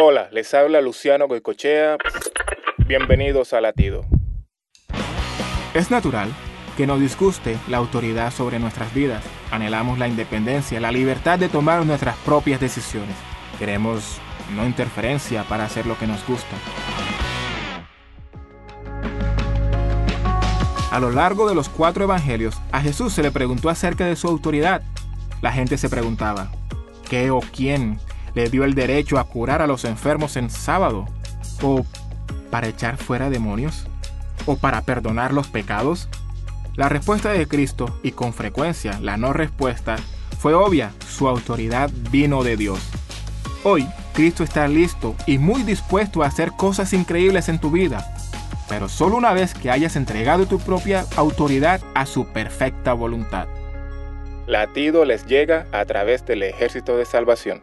Hola, les habla Luciano Goicochea. Bienvenidos a Latido. Es natural que nos disguste la autoridad sobre nuestras vidas. Anhelamos la independencia, la libertad de tomar nuestras propias decisiones. Queremos no interferencia para hacer lo que nos gusta. A lo largo de los cuatro evangelios, a Jesús se le preguntó acerca de su autoridad. La gente se preguntaba, ¿qué o quién le dio el derecho a curar a los enfermos en sábado? ¿O para echar fuera demonios? ¿O para perdonar los pecados? La respuesta de Cristo, y con frecuencia la no respuesta, fue obvia, su autoridad vino de Dios. Hoy, Cristo está listo y muy dispuesto a hacer cosas increíbles en tu vida, pero solo una vez que hayas entregado tu propia autoridad a su perfecta voluntad. Latido les llega a través del ejército de salvación.